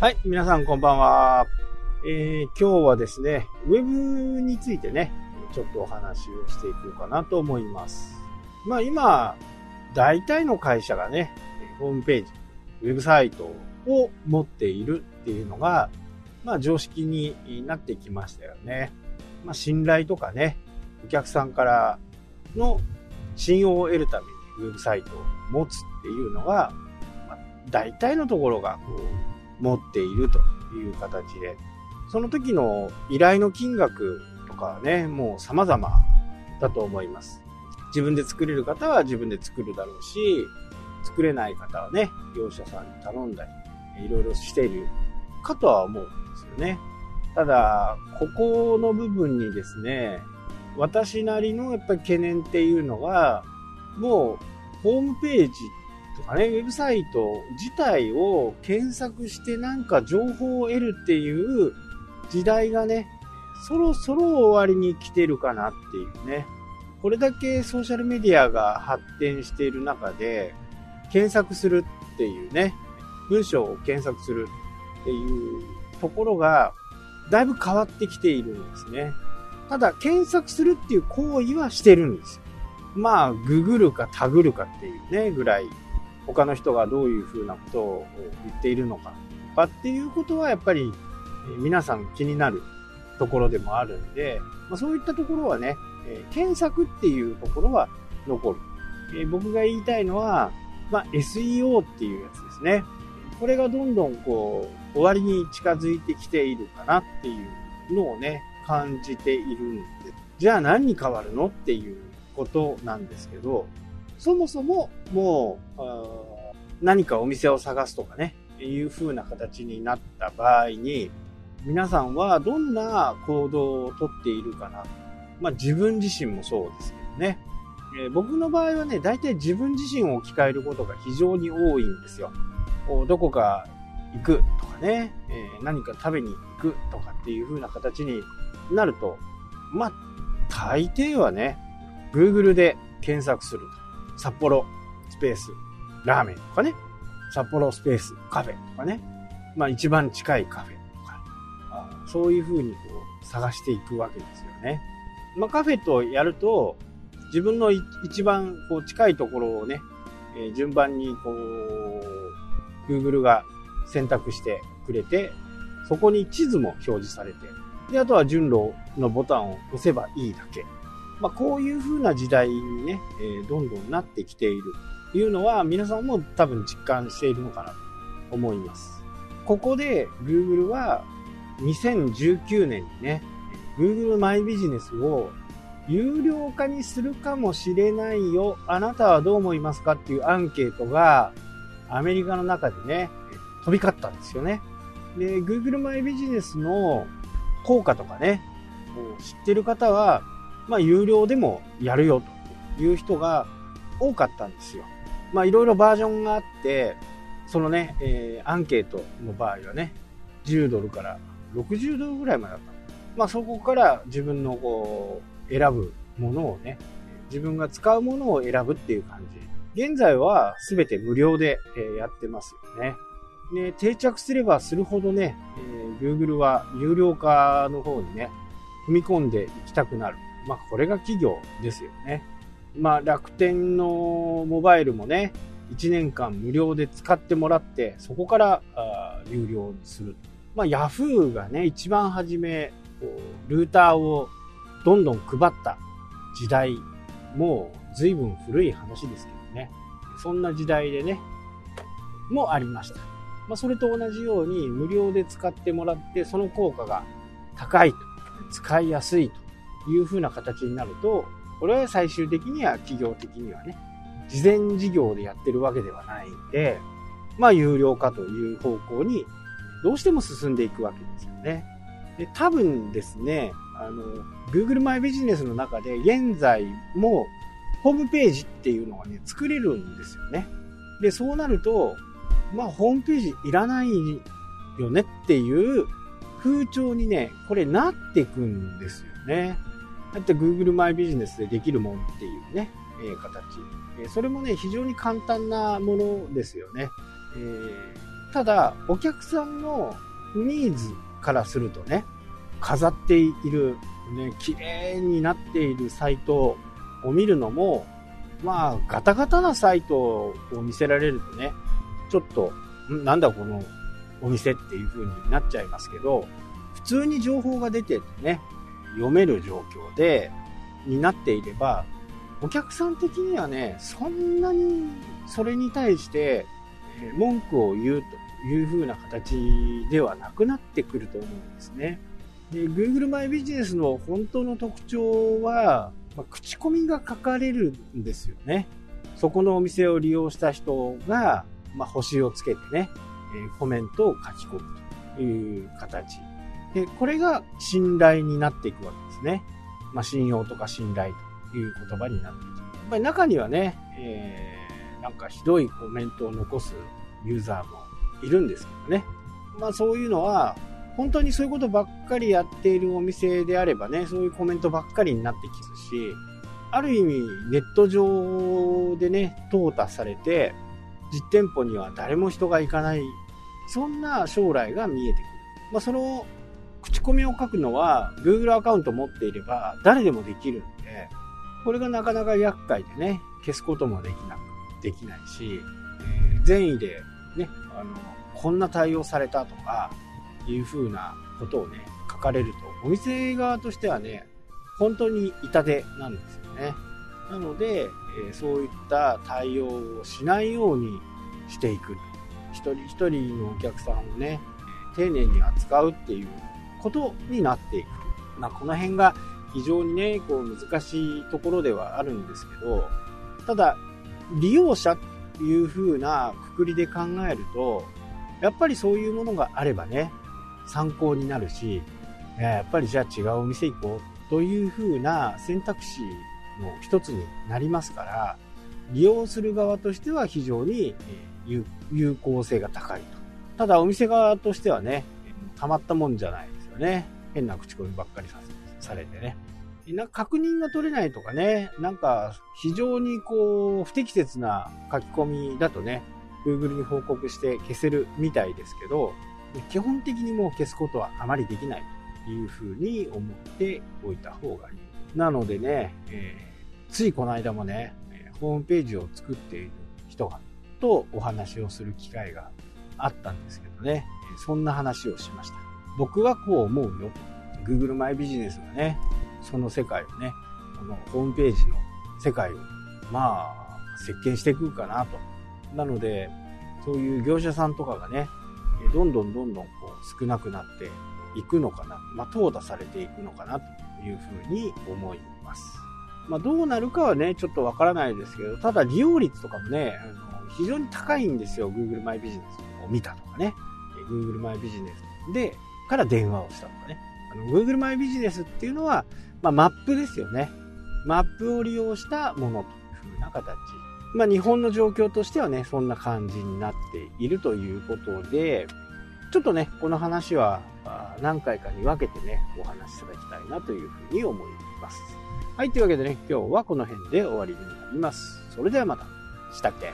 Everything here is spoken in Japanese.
はい、皆さんこんばんは。えー、今日はですね、ウェブについてね、ちょっとお話をしていこうかなと思います。まあ今、大体の会社がね、ホームページ、ウェブサイトを持っているっていうのが、まあ常識になってきましたよね。まあ信頼とかね、お客さんからの信用を得るためにウェブサイトを持つっていうのが、まあ、大体のところがこう持っているという形で、その時の依頼の金額とかはね、もう様々だと思います。自分で作れる方は自分で作るだろうし、作れない方はね、業者さんに頼んだり、いろいろしているかとは思うんですよね。ただ、ここの部分にですね、私なりのやっぱり懸念っていうのが、もうホームページとかね、ウェブサイト自体を検索してなんか情報を得るっていう時代がね、そろそろ終わりに来てるかなっていうね。これだけソーシャルメディアが発展している中で、検索するっていうね、文章を検索するっていうところが、だいぶ変わってきているんですね。ただ、検索するっていう行為はしてるんですよ。まあ、ググるかタグるかっていうね、ぐらい、他の人がどういうふうなことを言っているのかとかっていうことはやっぱり皆さん気になるところでもあるんで、まあ、そういったところはね、え検索っていうところは残る。え僕が言いたいのは、まあ、SEO っていうやつですね。これがどんどんこう、終わりに近づいてきているかなっていうのをね、感じているんで、じゃあ何に変わるのっていうことなんですけど、そもそももう、何かお店を探すとかね、いう風な形になった場合に、皆さんはどんな行動をとっているかな。まあ自分自身もそうですけどね。えー、僕の場合はね、大体自分自身を置き換えることが非常に多いんですよ。どこか行くとかね、えー、何か食べに行くとかっていう風な形になると、まあ、大抵はね、Google で検索すると。札幌スペースラーメンとかね、札幌スペースカフェとかね、まあ一番近いカフェとか、あそういう風にこう探していくわけですよね。まあカフェとやると、自分の一番こう近いところをね、えー、順番にこう、Google が選択してくれて、そこに地図も表示されて、で、あとは順路のボタンを押せばいいだけ。まあ、こういう風な時代にね、えー、どんどんなってきているというのは皆さんも多分実感しているのかなと思います。ここで Google は2019年にね、Google マイビジネスを有料化にするかもしれないよ。あなたはどう思いますかっていうアンケートがアメリカの中でね、飛び交ったんですよね。で、Google マイビジネスの効果とかね、知ってる方は、まあ、有料でもやるよという人が多かったんですよ。まあ、いろいろバージョンがあって、そのね、えー、アンケートの場合はね、10ドルから60ドルぐらいまでだった。まあ、そこから自分のこう、選ぶものをね、自分が使うものを選ぶっていう感じ。現在は全て無料で、やってますよね。で、定着すればするほどね、えー、Google は有料化の方にね、踏み込んでいきたくなる。まあ、これが企業ですよね。まあ、楽天のモバイルもね、1年間無料で使ってもらって、そこからあ有料にする。まあ、Yahoo がね、一番初め、ルーターをどんどん配った時代、もう随分古い話ですけどね。そんな時代でね、もありました。まあ、それと同じように無料で使ってもらって、その効果が高いと、使いやすいという風な形になると、これは最終的には企業的にはね、事前事業でやってるわけではないんで、まあ有料化という方向にどうしても進んでいくわけですよね。で、多分ですね、あの、Google マイビジネスの中で現在もホームページっていうのがね、作れるんですよね。で、そうなると、まあホームページいらないよねっていう風潮にね、これなっていくんですよね。だって Google マイビジネスでできるもんっていうね、えー、形。えー、それもね、非常に簡単なものですよね。えー、ただ、お客さんのニーズからするとね、飾っている、ね、綺麗になっているサイトを見るのも、まあ、ガタガタなサイトを見せられるとね、ちょっと、なんだこのお店っていう風になっちゃいますけど、普通に情報が出ててね、読める状況で、になっていれば、お客さん的にはね、そんなにそれに対して文句を言うという風な形ではなくなってくると思うんですね。で Google マイビジネスの本当の特徴は、まあ、口コミが書かれるんですよね。そこのお店を利用した人が、まあ、星をつけてね、えコメントを書き込むという形。で、これが信頼になっていくわけですね。まあ、信用とか信頼という言葉になっていく。やっぱり中にはね、えー、なんかひどいコメントを残すユーザーもいるんですけどね。まあそういうのは、本当にそういうことばっかりやっているお店であればね、そういうコメントばっかりになってきますし、ある意味ネット上でね、淘汰されて、実店舗には誰も人が行かない、そんな将来が見えてくる。まあその口コミを書くのは Google アカウント持っていれば誰でもできるんで、これがなかなか厄介でね、消すこともできなく、できないし、えー、善意でね、あの、こんな対応されたとか、いう風なことをね、書かれると、お店側としてはね、本当に痛手なんですよね。なので、えー、そういった対応をしないようにしていく。一人一人のお客さんをね、丁寧に扱うっていうことになっていく。まあ、この辺が非常にね、こう難しいところではあるんですけど、ただ、利用者っていう風なくくりで考えると、やっぱりそういうものがあればね、参考になるし、やっぱりじゃあ違うお店行こうという風な選択肢の一つになりますから、利用する側としては非常に有効性が高いと。ただお店側としてはね、たまったもんじゃないね。変な口コミばっかりされてね。な確認が取れないとかね、なんか非常にこう不適切な書き込みだとね、Google に報告して消せるみたいですけど、基本的にもう消すことはあまりできないというふうに思っておいた方がいい。なのでね、えー、ついこの間もね、ホームページを作っている人がとお話をする機会があったんですけどね、そんな話をしました。僕はこう思うよ。Google マイビジネスがね、その世界をね、このホームページの世界を、まあ、席巻していくかなと。なので、そういう業者さんとかがね、どんどんどんどんこう少なくなっていくのかな、まあ、淘汰されていくのかなというふうに思います。まあ、どうなるかはね、ちょっとわからないですけど、ただ利用率とかもね、あの非常に高いんですよ。Google マイビジネスを見たとかね。Google マイビジネスで、から電話をしたとかね。あの Google マイビジネスっていうのは、まあ、マップですよね。マップを利用したものというふうな形。まあ、日本の状況としてはね、そんな感じになっているということで、ちょっとね、この話は何回かに分けてね、お話しいただきたいなというふうに思います。はい、というわけでね、今日はこの辺で終わりになります。それではまた。したっけ？